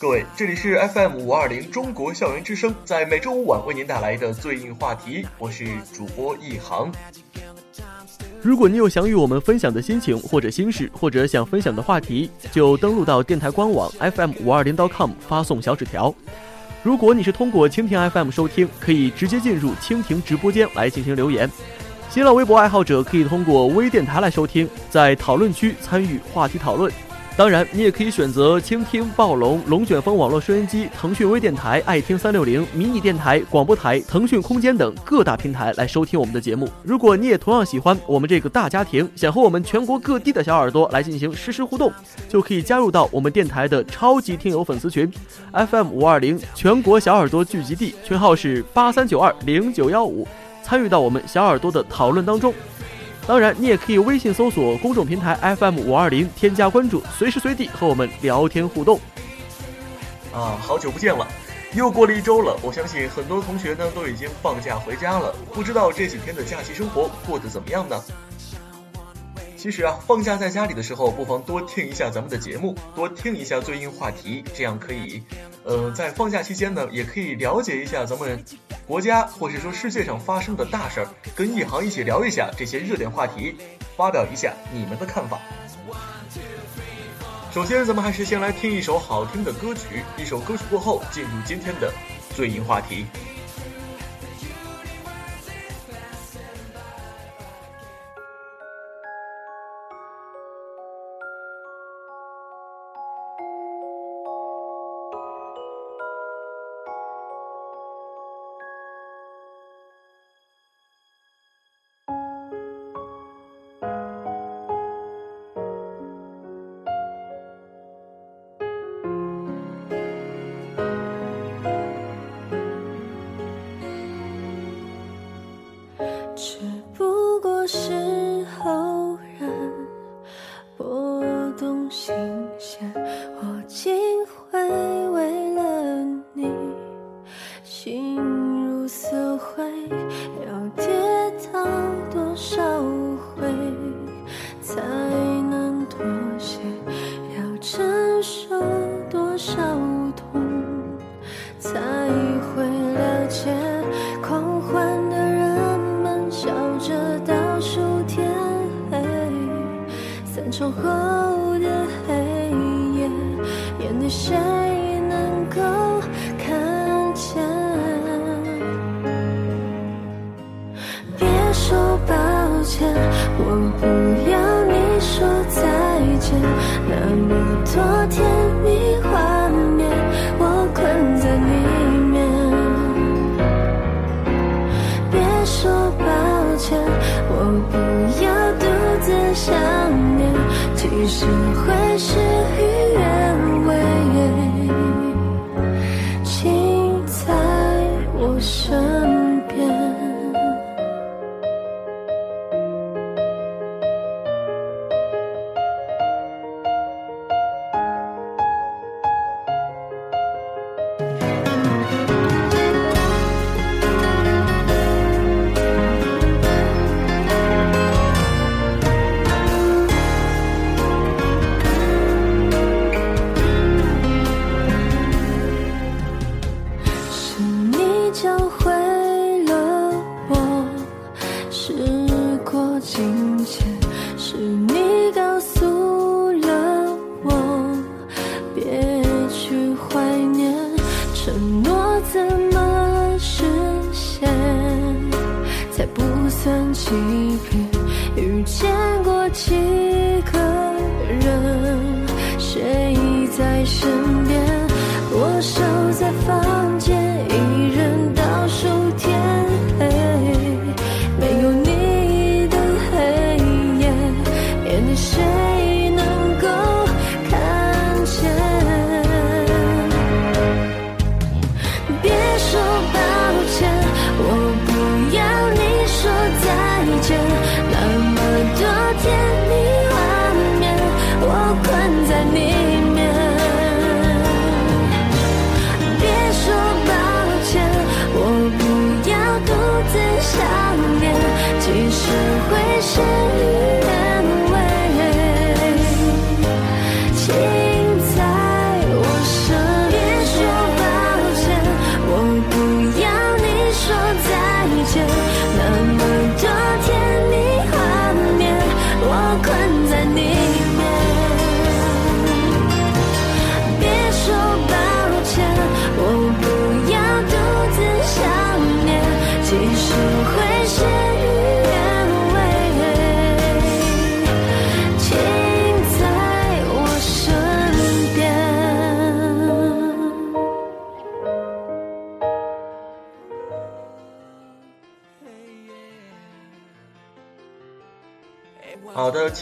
各位，这里是 FM 五二零中国校园之声，在每周五晚为您带来的最硬话题，我是主播一航。如果你有想与我们分享的心情或者心事，或者想分享的话题，就登录到电台官网 FM 五二零 .com 发送小纸条。如果你是通过蜻蜓 FM 收听，可以直接进入蜻蜓直播间来进行留言。新浪微博爱好者可以通过微电台来收听，在讨论区参与话题讨论。当然，你也可以选择倾听、暴龙、龙卷风网络收音机、腾讯微电台、爱听三六零、迷你电台、广播台、腾讯空间等各大平台来收听我们的节目。如果你也同样喜欢我们这个大家庭，想和我们全国各地的小耳朵来进行实时互动，就可以加入到我们电台的超级听友粉丝群，FM 五二零全国小耳朵聚集地，群号是八三九二零九幺五，参与到我们小耳朵的讨论当中。当然，你也可以微信搜索公众平台 FM 五二零，添加关注，随时随地和我们聊天互动。啊，好久不见了，又过了一周了。我相信很多同学呢都已经放假回家了，不知道这几天的假期生活过得怎么样呢？其实啊，放假在家里的时候，不妨多听一下咱们的节目，多听一下最硬话题，这样可以，呃，在放假期间呢，也可以了解一下咱们国家或者说世界上发生的大事儿，跟一行一起聊一下这些热点话题，发表一下你们的看法。首先，咱们还是先来听一首好听的歌曲，一首歌曲过后，进入今天的最硬话题。是会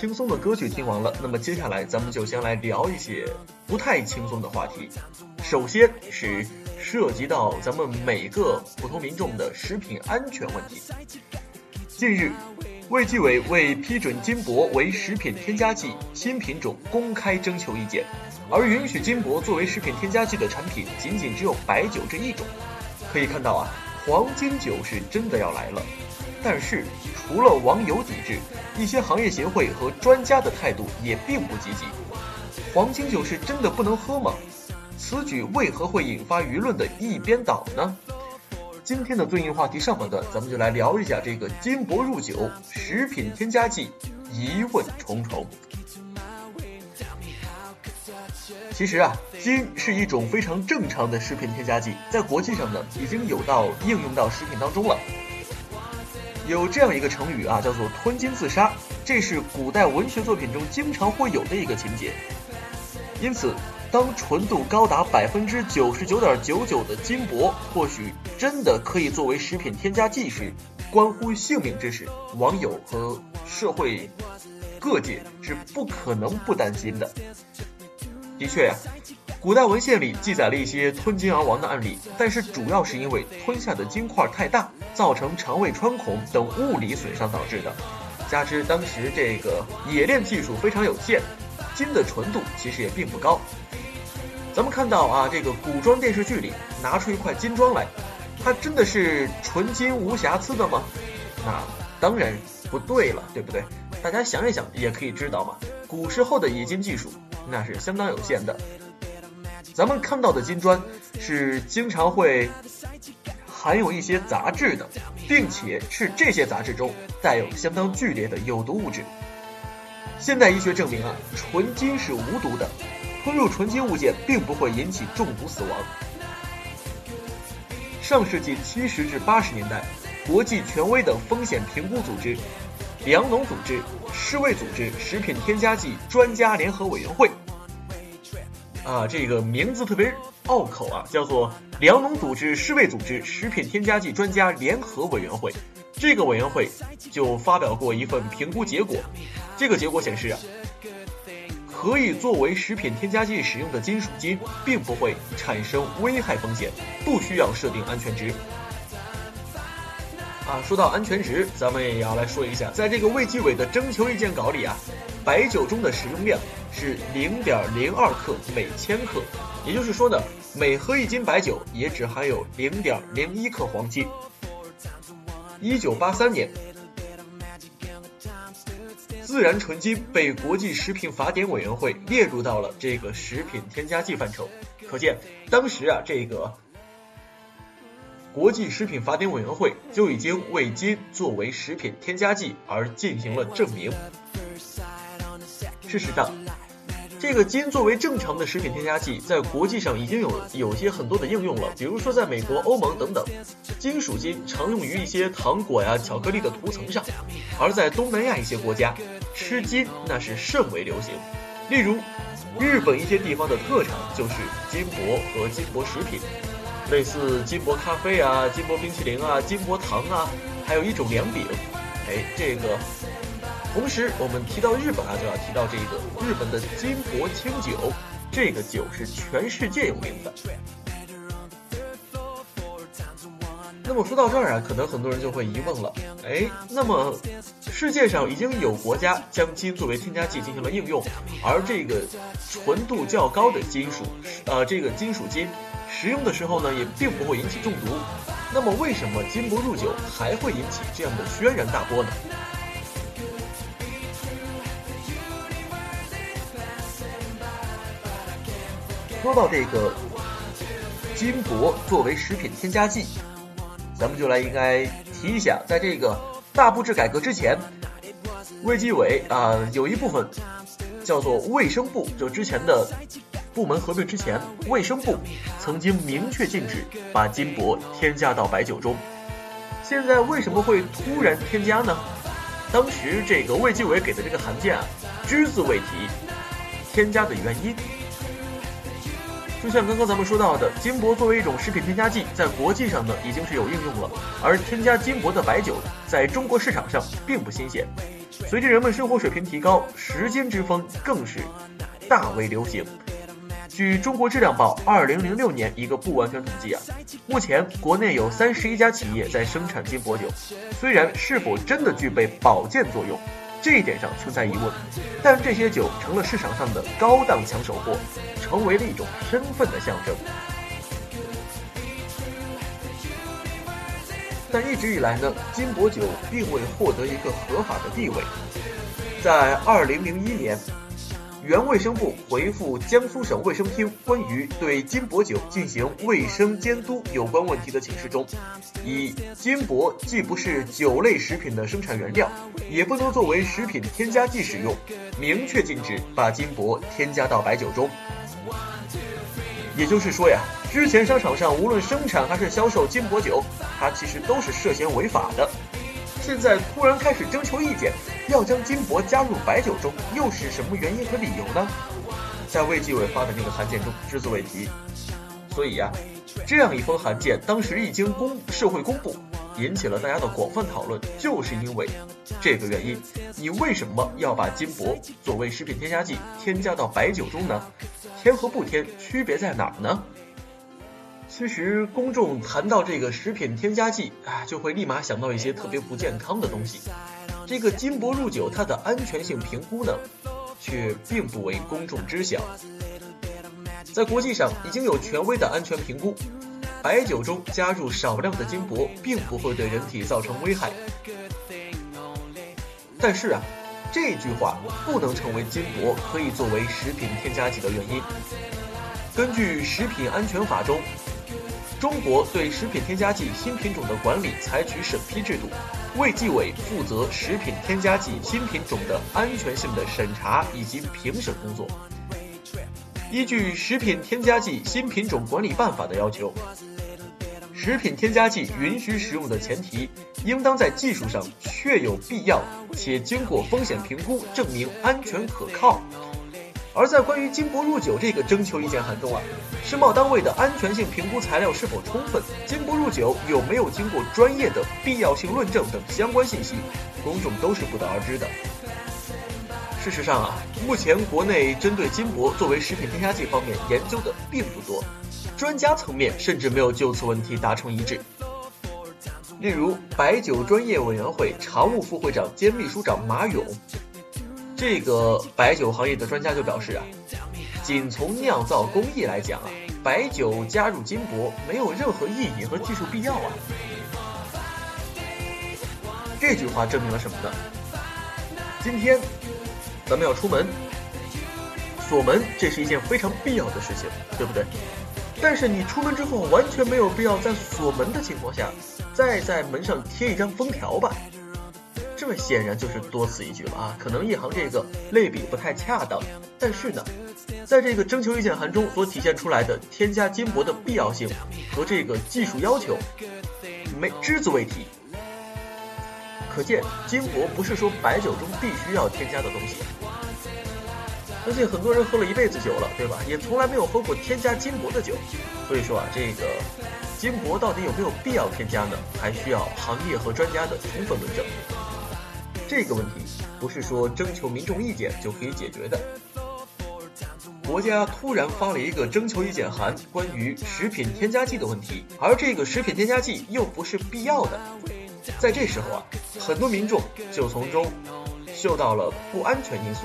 轻松的歌曲听完了，那么接下来咱们就先来聊一些不太轻松的话题。首先是涉及到咱们每个普通民众的食品安全问题。近日，卫计委为批准金箔为食品添加剂新品种公开征求意见，而允许金箔作为食品添加剂的产品仅仅只有白酒这一种。可以看到啊，黄金酒是真的要来了。但是，除了网友抵制，一些行业协会和专家的态度也并不积极。黄金酒是真的不能喝吗？此举为何会引发舆论的一边倒呢？今天的最硬话题上半段，咱们就来聊一下这个金箔入酒，食品添加剂疑问重重。其实啊，金是一种非常正常的食品添加剂，在国际上呢，已经有到应用到食品当中了。有这样一个成语啊，叫做“吞金自杀”，这是古代文学作品中经常会有的一个情节。因此，当纯度高达百分之九十九点九九的金箔或许真的可以作为食品添加剂时，关乎性命之时，网友和社会各界是不可能不担心的。的确呀。古代文献里记载了一些吞金而亡的案例，但是主要是因为吞下的金块太大，造成肠胃穿孔等物理损伤导致的。加之当时这个冶炼技术非常有限，金的纯度其实也并不高。咱们看到啊，这个古装电视剧里拿出一块金装来，它真的是纯金无瑕疵的吗？那当然不对了，对不对？大家想一想也可以知道嘛，古时候的冶金技术那是相当有限的。咱们看到的金砖是经常会含有一些杂质的，并且是这些杂质中带有相当剧烈的有毒物质。现代医学证明啊，纯金是无毒的，吞入纯金物件并不会引起中毒死亡。上世纪七十至八十年代，国际权威的风险评估组织——粮农组织、世卫组织食品添加剂专家联合委员会。啊，这个名字特别拗口啊，叫做粮农组织世卫组织食品添加剂专家联合委员会。这个委员会就发表过一份评估结果，这个结果显示啊，可以作为食品添加剂使用的金属金并不会产生危害风险，不需要设定安全值。啊，说到安全值，咱们也要来说一下，在这个卫计委的征求意见稿里啊。白酒中的使用量是零点零二克每千克，也就是说呢，每喝一斤白酒也只含有零点零一克黄金。一九八三年，自然纯金被国际食品法典委员会列入到了这个食品添加剂范畴，可见当时啊，这个国际食品法典委员会就已经为金作为食品添加剂而进行了证明。事实上，这个金作为正常的食品添加剂，在国际上已经有有些很多的应用了。比如说，在美国、欧盟等等，金属金常用于一些糖果呀、巧克力的涂层上；而在东南亚一些国家，吃金那是甚为流行。例如，日本一些地方的特产就是金箔和金箔食品，类似金箔咖啡啊、金箔冰淇淋啊、金箔糖啊，还有一种凉饼。哎，这个。同时，我们提到日本啊，就要提到这个日本的金箔清酒，这个酒是全世界有名的。那么说到这儿啊，可能很多人就会疑问了，哎，那么世界上已经有国家将金作为添加剂进行了应用，而这个纯度较高的金属，呃，这个金属金食用的时候呢，也并不会引起中毒。那么为什么金箔入酒还会引起这样的轩然大波呢？说到这个金箔作为食品添加剂，咱们就来应该提一下，在这个大布置改革之前，卫计委啊有一部分叫做卫生部，就之前的部门合并之前，卫生部曾经明确禁止把金箔添加到白酒中。现在为什么会突然添加呢？当时这个卫计委给的这个函件啊，只字未提添加的原因。就像刚刚咱们说到的，金箔作为一种食品添加剂，在国际上呢已经是有应用了。而添加金箔的白酒，在中国市场上并不新鲜。随着人们生活水平提高，时间之风更是大为流行。据中国质量报二零零六年一个不完全统计啊，目前国内有三十一家企业在生产金箔酒，虽然是否真的具备保健作用，这一点上存在疑问，但这些酒成了市场上的高档抢手货，成为了一种身份的象征。但一直以来呢，金箔酒并未获得一个合法的地位。在二零零一年，原卫生部回复江苏省卫生厅关于对金箔酒进行卫生监督有关问题的请示中，以金箔既不是酒类食品的生产原料，也不能作为食品添加剂使用，明确禁止把金箔添加到白酒中。也就是说呀。之前商场上无论生产还是销售金箔酒，它其实都是涉嫌违法的。现在突然开始征求意见，要将金箔加入白酒中，又是什么原因和理由呢？在卫计委发的那个函件中只字未提。所以呀，这样一封函件当时一经公社会公布，引起了大家的广泛讨论，就是因为这个原因。你为什么要把金箔作为食品添加剂添加到白酒中呢？添和不添区别在哪儿呢？其实，公众谈到这个食品添加剂啊，就会立马想到一些特别不健康的东西。这个金箔入酒，它的安全性评估呢，却并不为公众知晓。在国际上已经有权威的安全评估，白酒中加入少量的金箔，并不会对人体造成危害。但是啊，这句话不能成为金箔可以作为食品添加剂的原因。根据《食品安全法》中。中国对食品添加剂新品种的管理采取审批制度，卫计委负责食品添加剂新品种的安全性的审查以及评审工作。依据《食品添加剂新品种管理办法》的要求，食品添加剂允许使用的前提，应当在技术上确有必要，且经过风险评估证明安全可靠。而在关于金箔入酒这个征求意见函中啊，申报单位的安全性评估材料是否充分，金箔入酒有没有经过专业的必要性论证等相关信息，公众都是不得而知的。事实上啊，目前国内针对金箔作为食品添加剂方面研究的并不多，专家层面甚至没有就此问题达成一致。例如，白酒专业委员会常务副会长兼秘书长马勇。这个白酒行业的专家就表示啊，仅从酿造工艺来讲啊，白酒加入金箔没有任何意义和技术必要啊。这句话证明了什么呢？今天咱们要出门锁门，这是一件非常必要的事情，对不对？但是你出门之后完全没有必要在锁门的情况下，再在门上贴一张封条吧。这显然就是多此一举了啊！可能一行这个类比不太恰当，但是呢，在这个征求意见函中所体现出来的添加金箔的必要性和这个技术要求，没只字未提。可见金箔不是说白酒中必须要添加的东西。相信很多人喝了一辈子酒了，对吧？也从来没有喝过添加金箔的酒。所以说啊，这个金箔到底有没有必要添加呢？还需要行业和专家的充分论证。这个问题不是说征求民众意见就可以解决的。国家突然发了一个征求意见函，关于食品添加剂的问题，而这个食品添加剂又不是必要的，在这时候啊，很多民众就从中嗅到了不安全因素。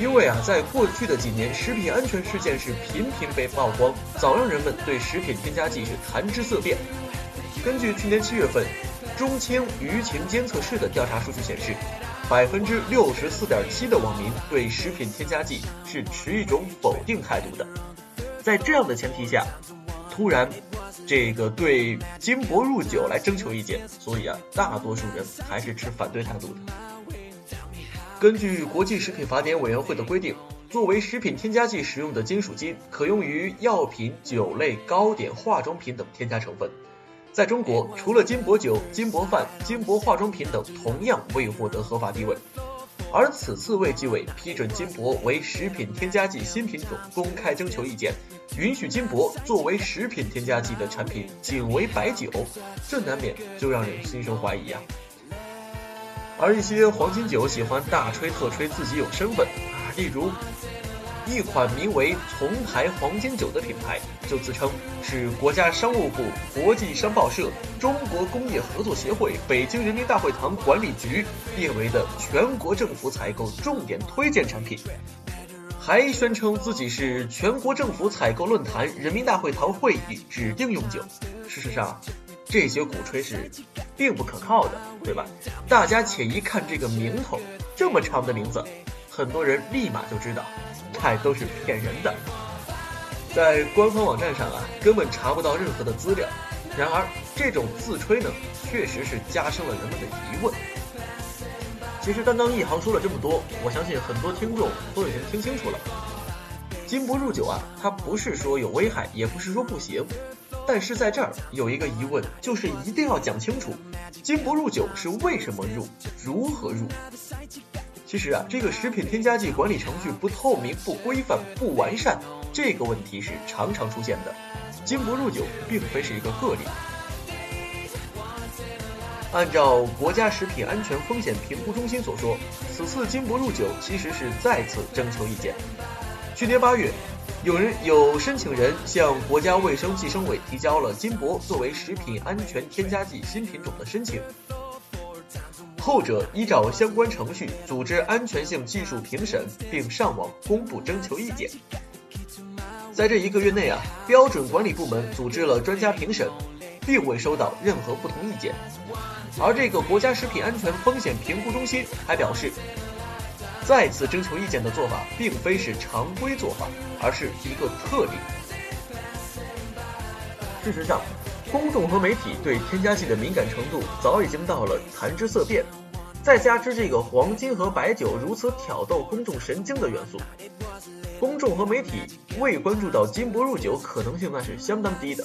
因为啊，在过去的几年，食品安全事件是频频被曝光，早让人们对食品添加剂是谈之色变。根据去年七月份。中青舆情监测室的调查数据显示，百分之六十四点七的网民对食品添加剂是持一种否定态度的。在这样的前提下，突然这个对金箔入酒来征求意见，所以啊，大多数人还是持反对态度的。根据国际食品法典委员会的规定，作为食品添加剂使用的金属金，可用于药品、酒类、糕点、化妆品等添加成分。在中国，除了金箔酒、金箔饭、金箔化妆品等同样未获得合法地位，而此次卫计委批准金箔为食品添加剂新品种公开征求意见，允许金箔作为食品添加剂的产品仅为白酒，这难免就让人心生怀疑啊。而一些黄金酒喜欢大吹特吹自己有身份啊，例如一款名为“铜牌黄金酒”的品牌，就自称是国家商务部、国际商报社、中国工业合作协会、北京人民大会堂管理局列为的全国政府采购重点推荐产品，还宣称自己是全国政府采购论坛、人民大会堂会议指定用酒。事实上，这些鼓吹是并不可靠的，对吧？大家且一看这个名头，这么长的名字，很多人立马就知道，这都是骗人的。在官方网站上啊，根本查不到任何的资料。然而，这种自吹呢，确实是加深了人们的疑问。其实，刚刚一航说了这么多，我相信很多听众都已经听清楚了。金不入酒啊，它不是说有危害，也不是说不行。但是在这儿有一个疑问，就是一定要讲清楚，金不入酒是为什么入，如何入？其实啊，这个食品添加剂管理程序不透明、不规范、不完善，这个问题是常常出现的。金不入酒并非是一个个例。按照国家食品安全风险评估中心所说，此次金不入酒其实是再次征求意见。去年八月。有人有申请人向国家卫生计生委提交了金箔作为食品安全添加剂新品种的申请，后者依照相关程序组织安全性技术评审，并上网公布征求意见。在这一个月内啊，标准管理部门组织了专家评审，并未收到任何不同意见。而这个国家食品安全风险评估中心还表示。再次征求意见的做法，并非是常规做法，而是一个特例。事实上，公众和媒体对添加剂的敏感程度早已经到了谈之色变，再加之这个黄金和白酒如此挑逗公众神经的元素，公众和媒体未关注到金不入酒可能性那是相当低的。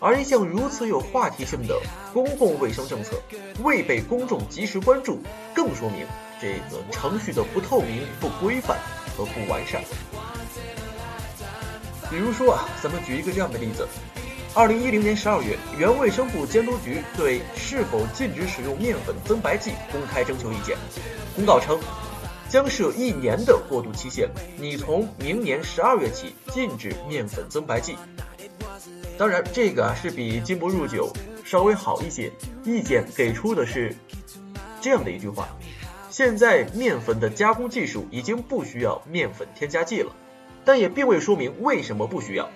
而一项如此有话题性的公共卫生政策未被公众及时关注，更说明。这个程序的不透明、不规范和不完善。比如说啊，咱们举一个这样的例子：二零一零年十二月，原卫生部监督局对是否禁止使用面粉增白剂公开征求意见。公告称，将设一年的过渡期限，拟从明年十二月起禁止面粉增白剂。当然，这个啊是比金不入酒稍微好一些。意见给出的是这样的一句话。现在面粉的加工技术已经不需要面粉添加剂了，但也并未说明为什么不需要。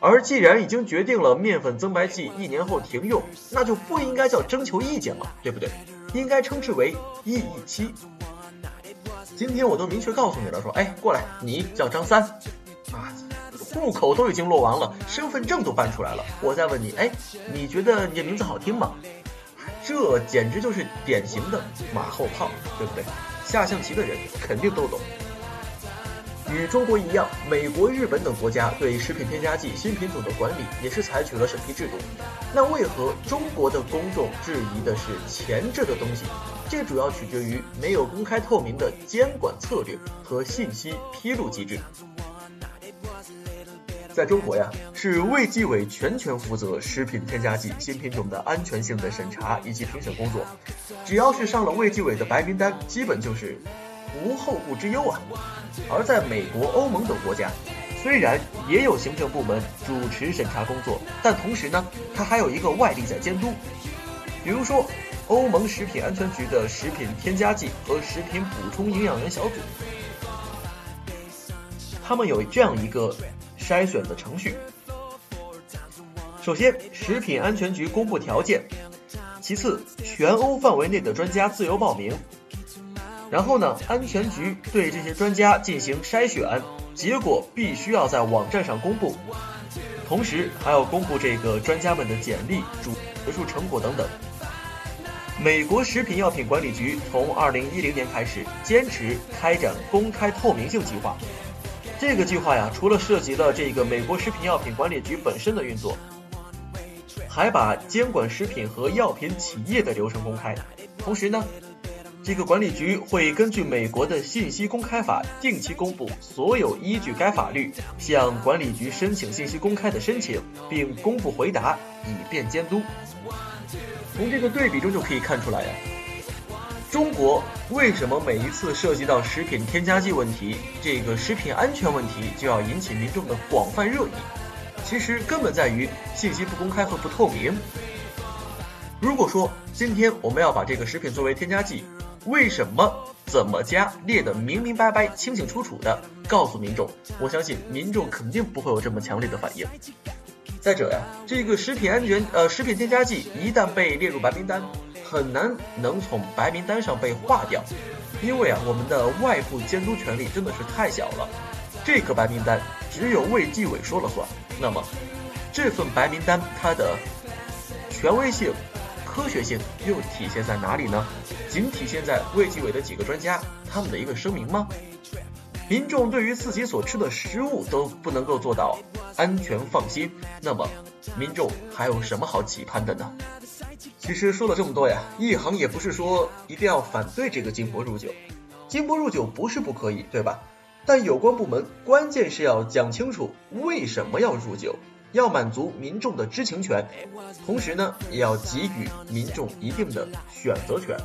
而既然已经决定了面粉增白剂一年后停用，那就不应该叫征求意见了，对不对？应该称之为异议期。今天我都明确告诉你了，说，哎，过来，你叫张三，啊，户口都已经落完了，身份证都办出来了，我再问你，哎，你觉得你的名字好听吗？这简直就是典型的马后炮，对不对？下象棋的人肯定都懂。与中国一样，美国、日本等国家对食品添加剂新品种的管理也是采取了审批制度。那为何中国的公众质疑的是前置的东西？这主要取决于没有公开透明的监管策略和信息披露机制。在中国呀，是卫计委全权负责食品添加剂新品种的安全性的审查以及评审工作。只要是上了卫计委的白名单，基本就是无后顾之忧啊。而在美国、欧盟等国家，虽然也有行政部门主持审查工作，但同时呢，它还有一个外力在监督。比如说，欧盟食品安全局的食品添加剂和食品补充营养元小组，他们有这样一个。筛选的程序，首先，食品安全局公布条件；其次，全欧范围内的专家自由报名；然后呢，安全局对这些专家进行筛选，结果必须要在网站上公布，同时还要公布这个专家们的简历、主学术成果等等。美国食品药品管理局从二零一零年开始，坚持开展公开透明性计划。这个计划呀，除了涉及了这个美国食品药品管理局本身的运作，还把监管食品和药品企业的流程公开。同时呢，这个管理局会根据美国的信息公开法，定期公布所有依据该法律向管理局申请信息公开的申请，并公布回答，以便监督。从这个对比中就可以看出来呀。中国为什么每一次涉及到食品添加剂问题，这个食品安全问题就要引起民众的广泛热议？其实根本在于信息不公开和不透明。如果说今天我们要把这个食品作为添加剂，为什么、怎么加列得明明白白、清清楚楚的告诉民众，我相信民众肯定不会有这么强烈的反应。再者呀，这个食品安全呃食品添加剂一旦被列入白名单。很难能从白名单上被划掉，因为啊，我们的外部监督权力真的是太小了。这个白名单只有卫计委说了算。那么，这份白名单它的权威性、科学性又体现在哪里呢？仅体现在卫计委的几个专家他们的一个声明吗？民众对于自己所吃的食物都不能够做到安全放心，那么民众还有什么好期盼的呢？其实说了这么多呀，一行也不是说一定要反对这个金箔入酒，金箔入酒不是不可以，对吧？但有关部门关键是要讲清楚为什么要入酒，要满足民众的知情权，同时呢，也要给予民众一定的选择权。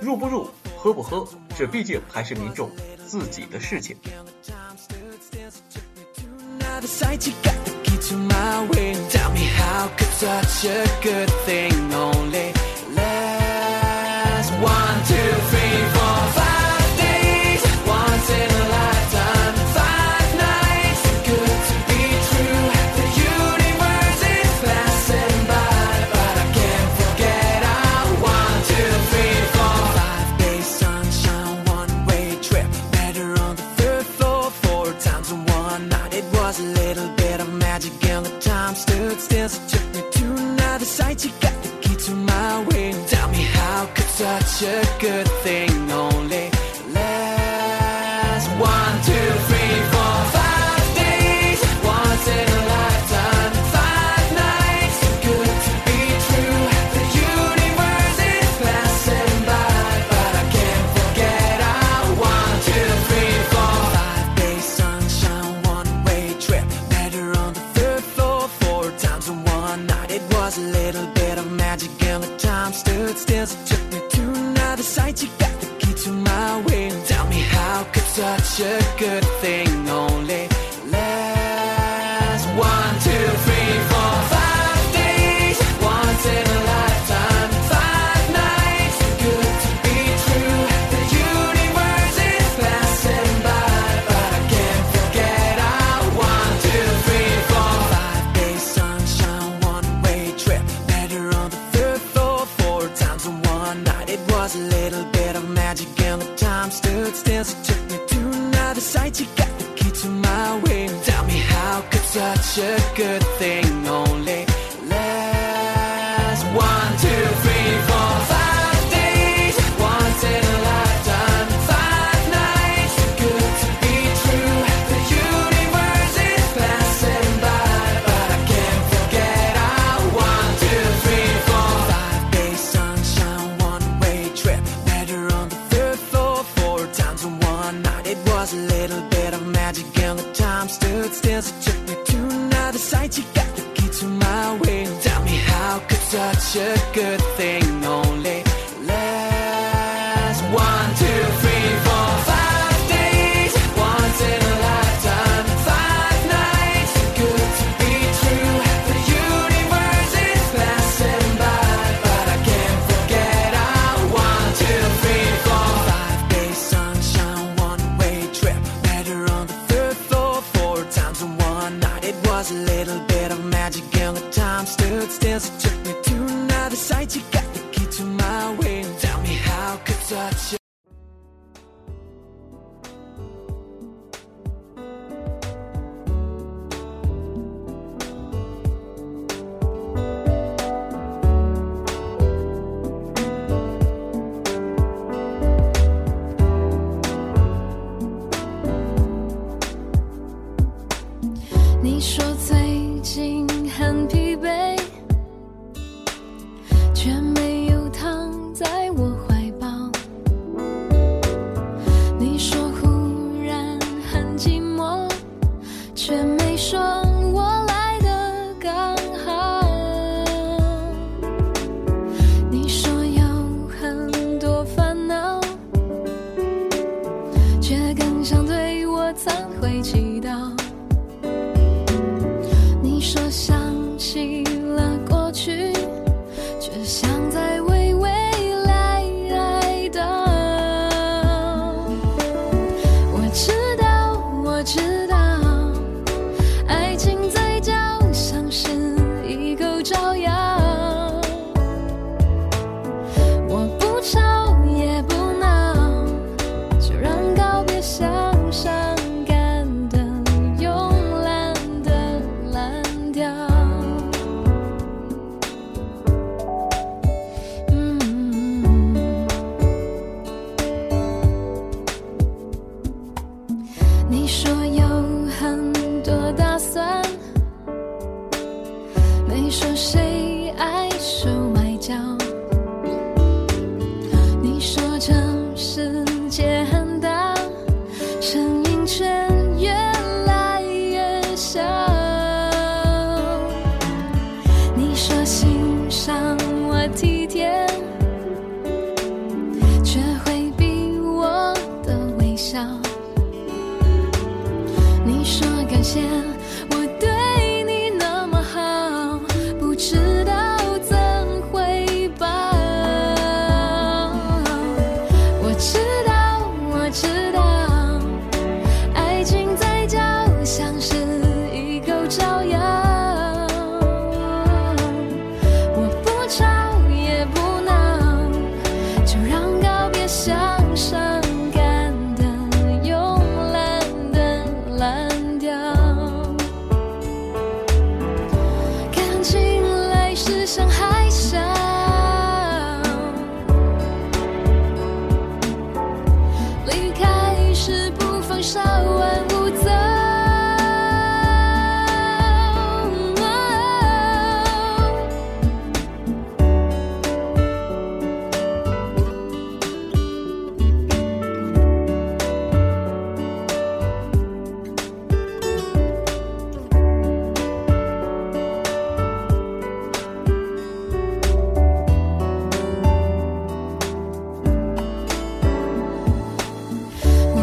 入不入，喝不喝，这毕竟还是民众自己的事情。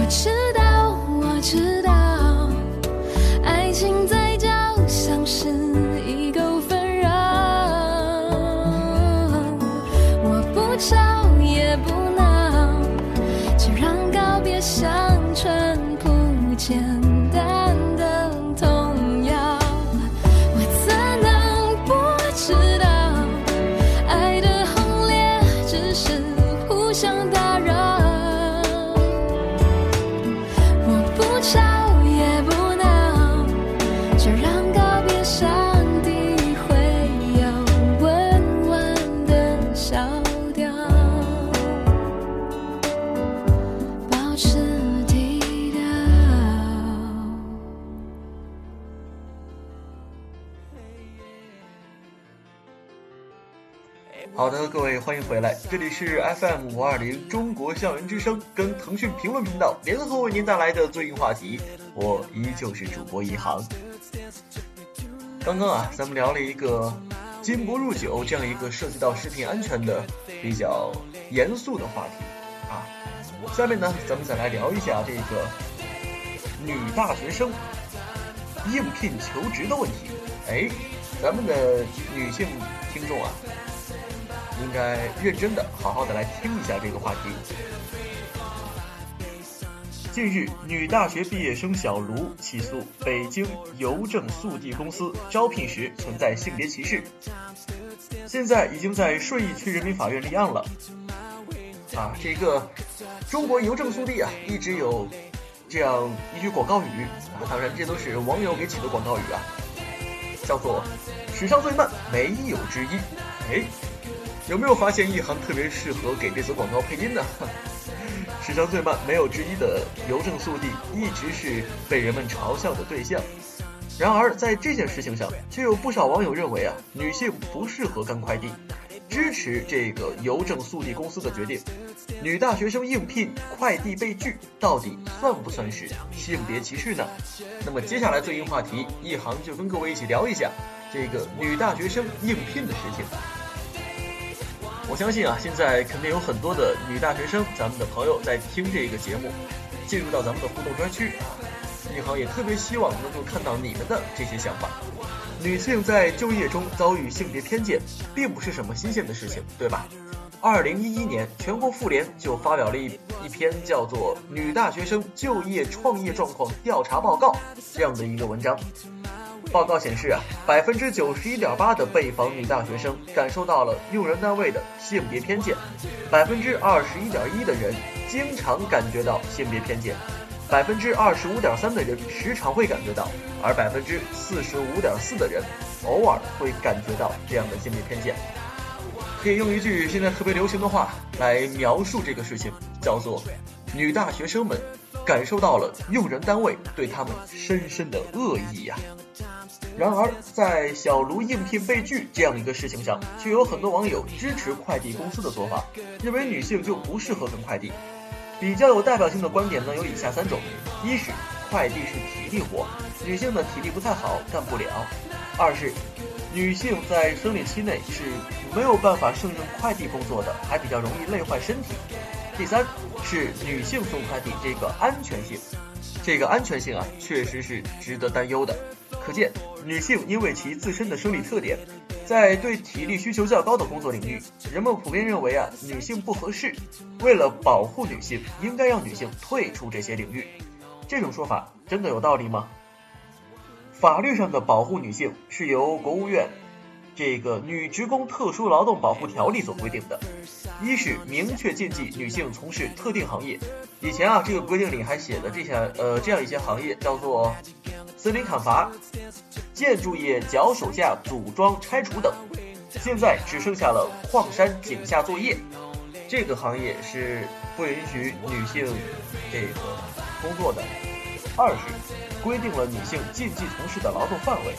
我知位欢迎回来，这里是 FM 五二零中国校园之声跟腾讯评论频道联合为您带来的最硬话题，我依旧是主播一航。刚刚啊，咱们聊了一个金不入酒这样一个涉及到食品安全的比较严肃的话题啊。下面呢，咱们再来聊一下这个女大学生应聘求职的问题。哎，咱们的女性听众啊，应该认真的、好好的来听一下这个话题。近日，女大学毕业生小卢起诉北京邮政速递公司招聘时存在性别歧视，现在已经在顺义区人民法院立案了。啊，这个中国邮政速递啊，一直有这样一句广告语啊，当然这都是网友给起的广告语啊，叫做“史上最慢，没有之一”。哎，有没有发现一行特别适合给这则广告配音呢？史上最慢没有之一的邮政速递一直是被人们嘲笑的对象。然而，在这件事情上，却有不少网友认为啊，女性不适合干快递，支持这个邮政速递公司的决定。女大学生应聘快递被拒，到底算不算是性别歧视呢？那么接下来最硬话题，一行就跟各位一起聊一下这个女大学生应聘的事情。我相信啊，现在肯定有很多的女大学生，咱们的朋友在听这个节目，进入到咱们的互动专区啊。一行也特别希望能够看到你们的这些想法。女性在就业中遭遇性别偏见，并不是什么新鲜的事情，对吧？二零一一年，全国妇联就发表了一一篇叫做《女大学生就业创业状况调查报告》这样的一个文章。报告显示啊，百分之九十一点八的被访女大学生感受到了用人单位的性别偏见，百分之二十一点一的人经常感觉到性别偏见，百分之二十五点三的人时常会感觉到，而百分之四十五点四的人偶尔会感觉到这样的性别偏见。可以用一句现在特别流行的话来描述这个事情，叫做“女大学生们感受到了用人单位对他们深深的恶意呀、然而，在小卢应聘被拒这样一个事情上，却有很多网友支持快递公司的做法，认为女性就不适合跟快递。比较有代表性的观点呢，有以下三种：一是快递是体力活，女性的体力不太好，干不了；二是女性在生理期内是没有办法胜任快递工作的，还比较容易累坏身体；第三是女性送快递这个安全性。这个安全性啊，确实是值得担忧的。可见，女性因为其自身的生理特点，在对体力需求较高的工作领域，人们普遍认为啊，女性不合适。为了保护女性，应该让女性退出这些领域。这种说法真的有道理吗？法律上的保护女性是由国务院这个《女职工特殊劳动保护条例》所规定的。一是明确禁忌女性从事特定行业。以前啊，这个规定里还写的这些呃这样一些行业叫做森林砍伐、建筑业脚手架组装拆除等。现在只剩下了矿山井下作业这个行业是不允许女性这个工作的。二是规定了女性禁忌从事的劳动范围，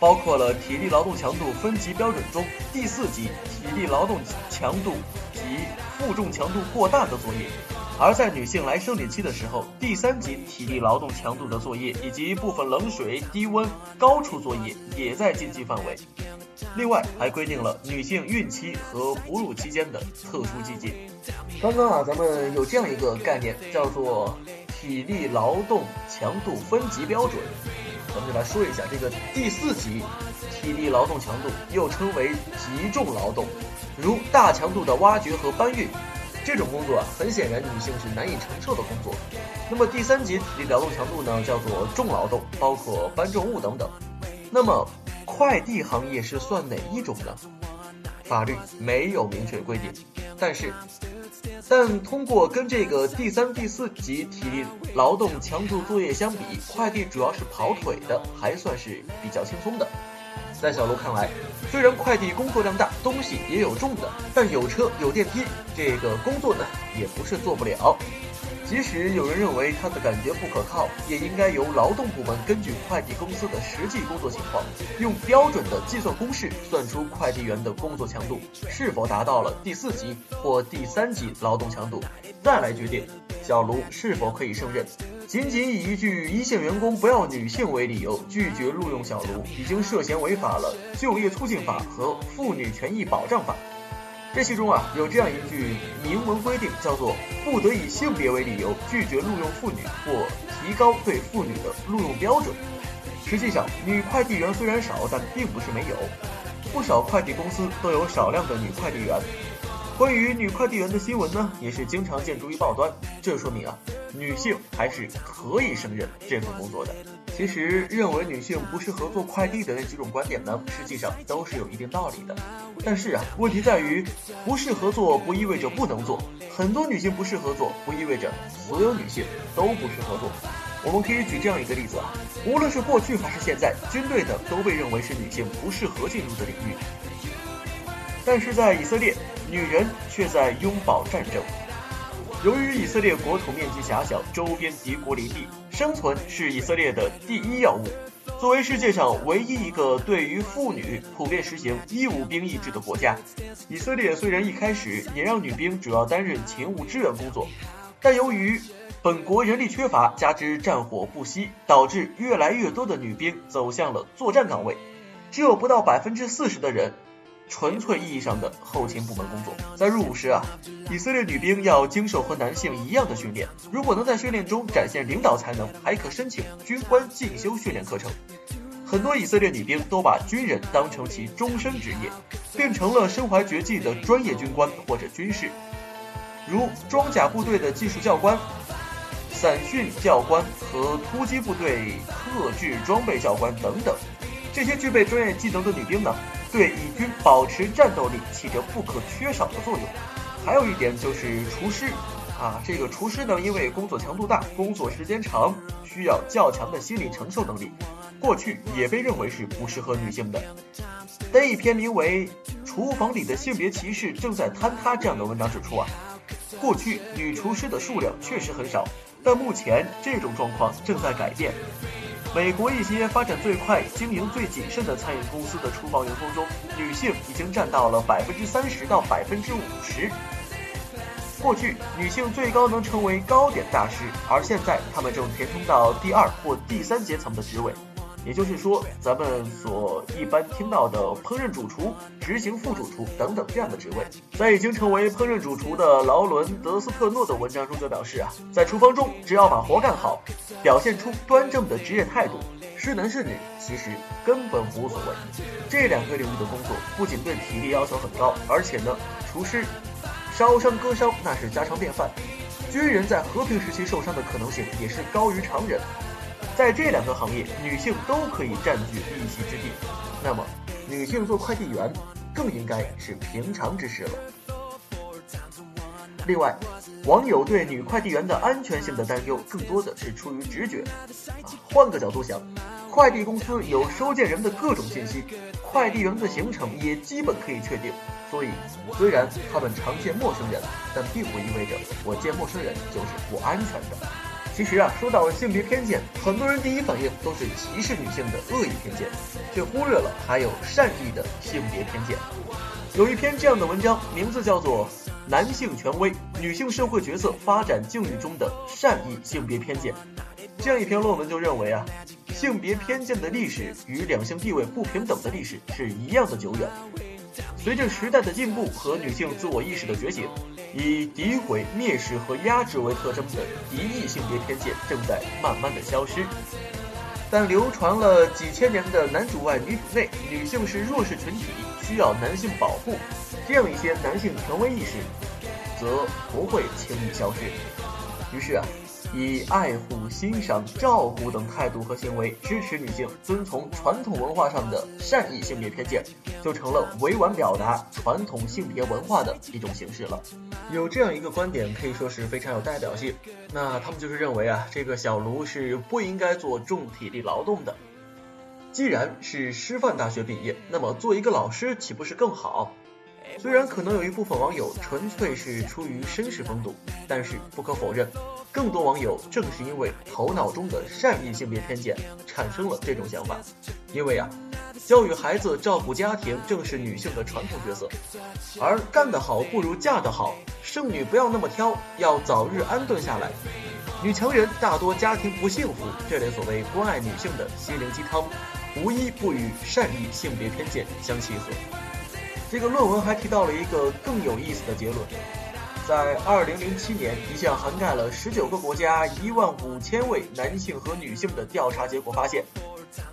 包括了体力劳动强度分级标准中第四级体力劳动强度及负重强度过大的作业，而在女性来生理期的时候，第三级体力劳动强度的作业以及部分冷水、低温、高处作业也在禁忌范围。另外还规定了女性孕期和哺乳期间的特殊禁忌。刚刚啊，咱们有这样一个概念，叫做。体力劳动强度分级标准，咱们就来说一下这个第四级体力劳动强度，又称为极重劳动，如大强度的挖掘和搬运这种工作啊，很显然女性是难以承受的工作。那么第三级体力劳动强度呢，叫做重劳动，包括搬重物等等。那么快递行业是算哪一种呢？法律没有明确规定，但是。但通过跟这个第三、第四级体力劳动强度作业相比，快递主要是跑腿的，还算是比较轻松的。在小卢看来，虽然快递工作量大，东西也有重的，但有车有电梯，这个工作呢也不是做不了。即使有人认为他的感觉不可靠，也应该由劳动部门根据快递公司的实际工作情况，用标准的计算公式算出快递员的工作强度是否达到了第四级或第三级劳动强度，再来决定小卢是否可以胜任。仅仅以一句“一线员工不要女性”为理由拒绝录用小卢，已经涉嫌违反了《就业促进法》和《妇女权益保障法》。这其中啊，有这样一句明文规定，叫做不得以性别为理由拒绝录用妇女或提高对妇女的录用标准。实际上，女快递员虽然少，但并不是没有，不少快递公司都有少量的女快递员。关于女快递员的新闻呢，也是经常见诸于报端。这说明啊，女性还是可以胜任这份工作的。其实，认为女性不适合做快递的那几种观点呢，实际上都是有一定道理的。但是啊，问题在于，不适合做不意味着不能做。很多女性不适合做，不意味着所有女性都不适合做。我们可以举这样一个例子啊，无论是过去还是现在，军队呢都被认为是女性不适合进入的领域。但是在以色列。女人却在拥抱战争。由于以色列国土面积狭小，周边敌国林立，生存是以色列的第一要务。作为世界上唯一一个对于妇女普遍实行义务兵役制的国家，以色列虽然一开始也让女兵主要担任勤务支援工作，但由于本国人力缺乏，加之战火不息，导致越来越多的女兵走向了作战岗位，只有不到百分之四十的人。纯粹意义上的后勤部门工作，在入伍时啊，以色列女兵要经受和男性一样的训练。如果能在训练中展现领导才能，还可申请军官进修训练课程。很多以色列女兵都把军人当成其终身职业，变成了身怀绝技的专业军官或者军士，如装甲部队的技术教官、散训教官和突击部队特制装备教官等等。这些具备专业技能的女兵呢？对以军保持战斗力起着不可缺少的作用。还有一点就是厨师，啊，这个厨师呢，因为工作强度大、工作时间长，需要较强的心理承受能力，过去也被认为是不适合女性的。但一篇名为《厨房里的性别歧视正在坍塌》这样的文章指出啊，过去女厨师的数量确实很少，但目前这种状况正在改变。美国一些发展最快、经营最谨慎的餐饮公司的厨房员工中，女性已经占到了百分之三十到百分之五十。过去，女性最高能成为糕点大师，而现在她们正填充到第二或第三阶层的职位。也就是说，咱们所一般听到的烹饪主厨、执行副主厨等等这样的职位。在已经成为烹饪主厨的劳伦·德斯特诺的文章中就表示啊，在厨房中，只要把活干好，表现出端正的职业态度，是男是女其实根本无所谓。这两个领域的工作不仅对体力要求很高，而且呢，厨师烧伤割伤那是家常便饭。军人在和平时期受伤的可能性也是高于常人。在这两个行业，女性都可以占据一席之地，那么女性做快递员更应该是平常之事了。另外，网友对女快递员的安全性的担忧更多的是出于直觉。啊，换个角度想，快递公司有收件人的各种信息，快递员的行程也基本可以确定，所以虽然他们常见陌生人，但并不意味着我见陌生人就是不安全的。其实啊，说到性别偏见，很多人第一反应都是歧视女性的恶意偏见，却忽略了还有善意的性别偏见。有一篇这样的文章，名字叫做《男性权威：女性社会角色发展境遇中的善意性别偏见》。这样一篇论文就认为啊，性别偏见的历史与两性地位不平等的历史是一样的久远。随着时代的进步和女性自我意识的觉醒，以诋毁、蔑视和压制为特征的敌意性别偏见正在慢慢的消失。但流传了几千年的“男主外女主内”、女性是弱势群体，需要男性保护，这样一些男性权威意识，则不会轻易消失。于是啊。以爱护、欣赏、照顾等态度和行为支持女性遵从传统文化上的善意性别偏见，就成了委婉表达传统性别文化的一种形式了。有这样一个观点，可以说是非常有代表性。那他们就是认为啊，这个小卢是不应该做重体力劳动的。既然是师范大学毕业，那么做一个老师岂不是更好？虽然可能有一部分网友纯粹是出于绅士风度，但是不可否认，更多网友正是因为头脑中的善意性别偏见，产生了这种想法。因为啊，教育孩子、照顾家庭正是女性的传统角色，而干得好不如嫁得好，剩女不要那么挑，要早日安顿下来。女强人大多家庭不幸福，这类所谓关爱女性的心灵鸡汤，无一不与善意性别偏见相契合。这个论文还提到了一个更有意思的结论，在2007年一项涵盖了19个国家1万五千位男性和女性的调查结果发现，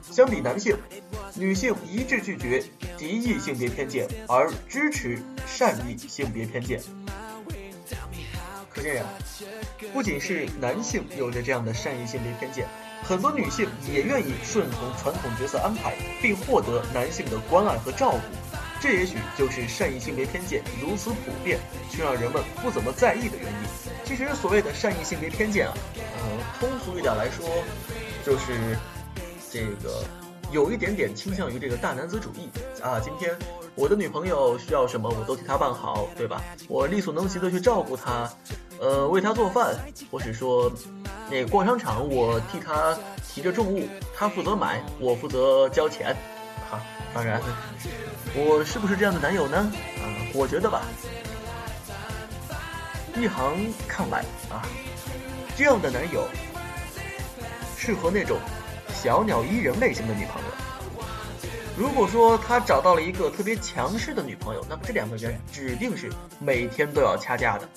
相比男性，女性一致拒绝敌意性别偏见，而支持善意性别偏见。可见呀，不仅是男性有着这样的善意性别偏见，很多女性也愿意顺从传统角色安排，并获得男性的关爱和照顾。这也许就是善意性别偏见如此普遍，却让人们不怎么在意的原因。其实所谓的善意性别偏见啊，呃，通俗一点来说，就是这个有一点点倾向于这个大男子主义啊。今天我的女朋友需要什么，我都替她办好，对吧？我力所能及的去照顾她，呃，为她做饭，或是说，那逛商场我替她提着重物，她负责买，我负责交钱。哈，当然。我是不是这样的男友呢？啊，我觉得吧，一行看来啊，这样的男友适合那种小鸟依人类型的女朋友。如果说他找到了一个特别强势的女朋友，那么这两个人指定是每天都要掐架的。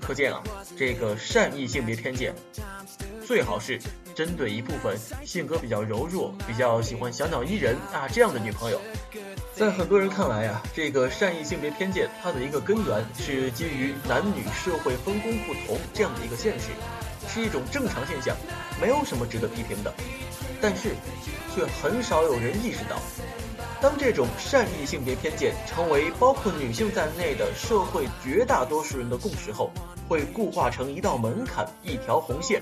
可见啊，这个善意性别偏见，最好是针对一部分性格比较柔弱、比较喜欢小鸟依人啊这样的女朋友。在很多人看来啊，这个善意性别偏见，它的一个根源是基于男女社会分工不同这样的一个现实，是一种正常现象，没有什么值得批评的。但是，却很少有人意识到，当这种善意性别偏见成为包括女性在内的社会绝大多数人的共识后，会固化成一道门槛，一条红线。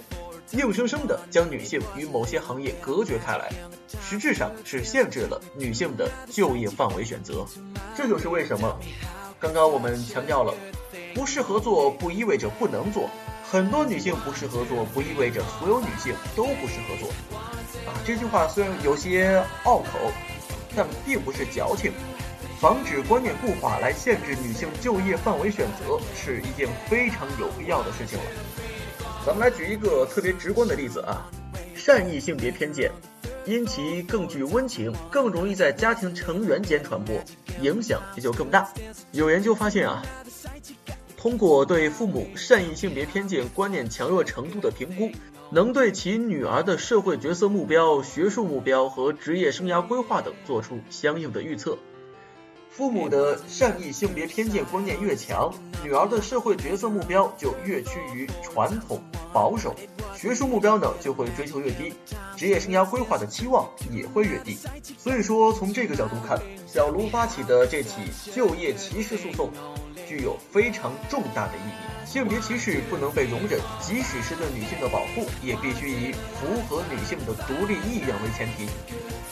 硬生生地将女性与某些行业隔绝开来，实质上是限制了女性的就业范围选择。这就是为什么刚刚我们强调了，不适合做不意味着不能做，很多女性不适合做不意味着所有女性都不适合做。啊，这句话虽然有些拗口，但并不是矫情。防止观念固化来限制女性就业范围选择，是一件非常有必要的事情了。咱们来举一个特别直观的例子啊，善意性别偏见，因其更具温情，更容易在家庭成员间传播，影响也就更大。有研究发现啊，通过对父母善意性别偏见观念强弱程度的评估，能对其女儿的社会角色目标、学术目标和职业生涯规划等做出相应的预测。父母的善意性别偏见观念越强，女儿的社会角色目标就越趋于传统保守，学术目标呢就会追求越低，职业生涯规划的期望也会越低。所以说，从这个角度看，小卢发起的这起就业歧视诉讼，具有非常重大的意义。性别歧视不能被容忍，即使是对女性的保护，也必须以符合女性的独立意愿为前提。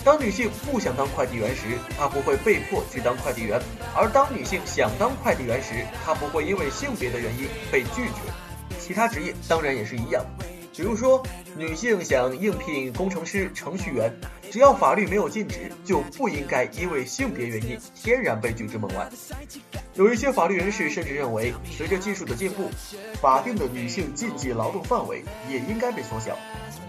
当女性不想当快递员时，她不会被迫去当快递员；而当女性想当快递员时，她不会因为性别的原因被拒绝。其他职业当然也是一样，比如说女性想应聘工程师、程序员，只要法律没有禁止，就不应该因为性别原因天然被拒之门外。有一些法律人士甚至认为，随着技术的进步，法定的女性禁忌劳动范围也应该被缩小。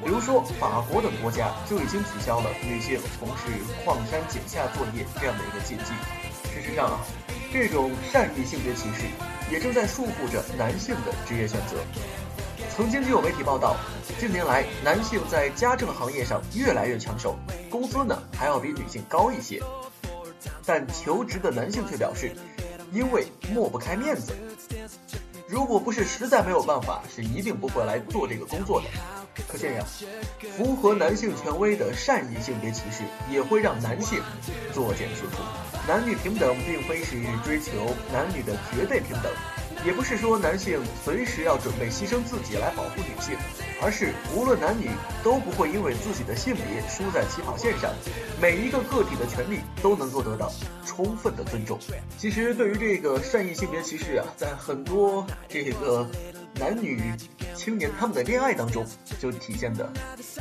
比如说，法国等国家就已经取消了女性从事矿山井下作业这样的一个禁忌。事实上啊，这种善意性别歧视也正在束缚着男性的职业选择。曾经就有媒体报道，近年来男性在家政行业上越来越抢手，工资呢还要比女性高一些。但求职的男性却表示，因为抹不开面子，如果不是实在没有办法，是一定不会来做这个工作的。可见呀，符合男性权威的善意性别歧视也会让男性作茧自缚。男女平等并非是追求男女的绝对平等，也不是说男性随时要准备牺牲自己来保护女性，而是无论男女都不会因为自己的性别输在起跑线上，每一个个体的权利都能够得到充分的尊重。其实，对于这个善意性别歧视啊，在很多这个。男女青年他们的恋爱当中就体现的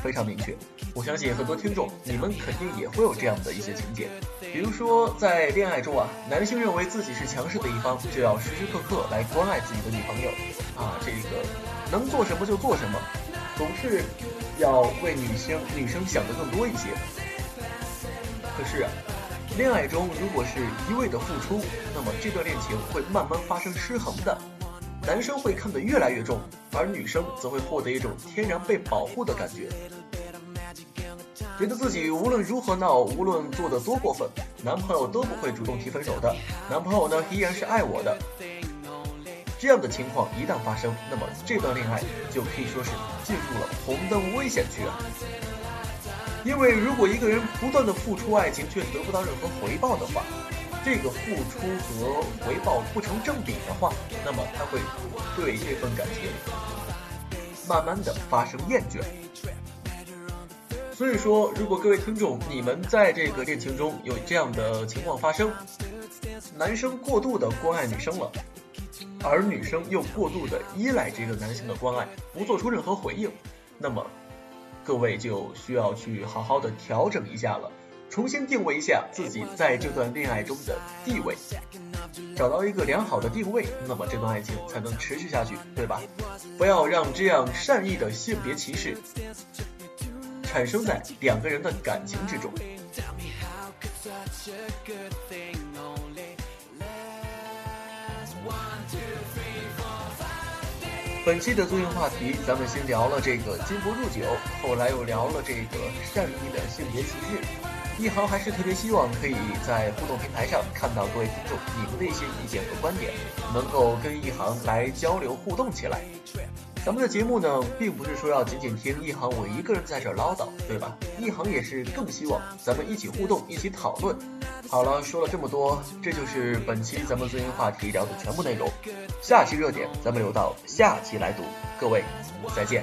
非常明确。我相信很多听众，你们肯定也会有这样的一些情节。比如说，在恋爱中啊，男性认为自己是强势的一方，就要时时刻刻来关爱自己的女朋友，啊，这个能做什么就做什么，总是要为女性女生想的更多一些。可是，啊恋爱中如果是一味的付出，那么这段恋情会慢慢发生失衡的。男生会看得越来越重，而女生则会获得一种天然被保护的感觉，觉得自己无论如何闹，无论做得多过分，男朋友都不会主动提分手的。男朋友呢，依然是爱我的。这样的情况一旦发生，那么这段恋爱就可以说是进入了红灯危险区啊！因为如果一个人不断的付出爱情，却得不到任何回报的话，这个付出和回报不成正比的话，那么他会对这份感情慢慢的发生厌倦。所以说，如果各位听众你们在这个恋情中有这样的情况发生，男生过度的关爱女生了，而女生又过度的依赖这个男性的关爱，不做出任何回应，那么各位就需要去好好的调整一下了。重新定位一下自己在这段恋爱中的地位，找到一个良好的定位，那么这段爱情才能持续下去，对吧？不要让这样善意的性别歧视产生在两个人的感情之中。本期的作用话题，咱们先聊了这个金不入酒，后来又聊了这个善意的性别歧视。一航还是特别希望可以在互动平台上看到各位听众你们的一些意见和观点，能够跟一航来交流互动起来。咱们的节目呢，并不是说要仅仅听一航我一个人在这唠叨，对吧？一航也是更希望咱们一起互动，一起讨论。好了，说了这么多，这就是本期咱们最新话题聊的全部内容。下期热点咱们留到下期来读，各位再见。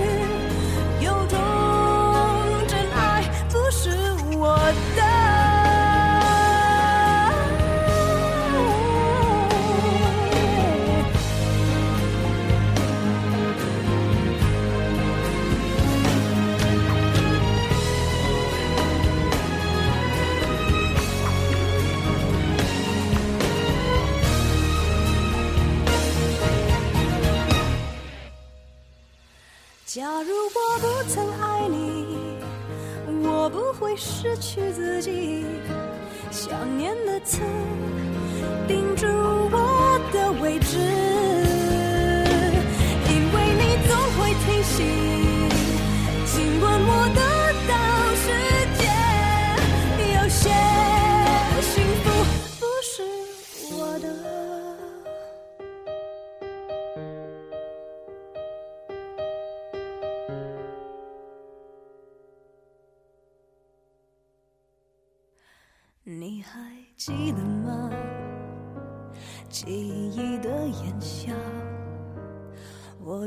去自己。想念的刺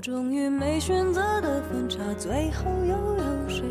终于没选择的分岔，最后又有谁？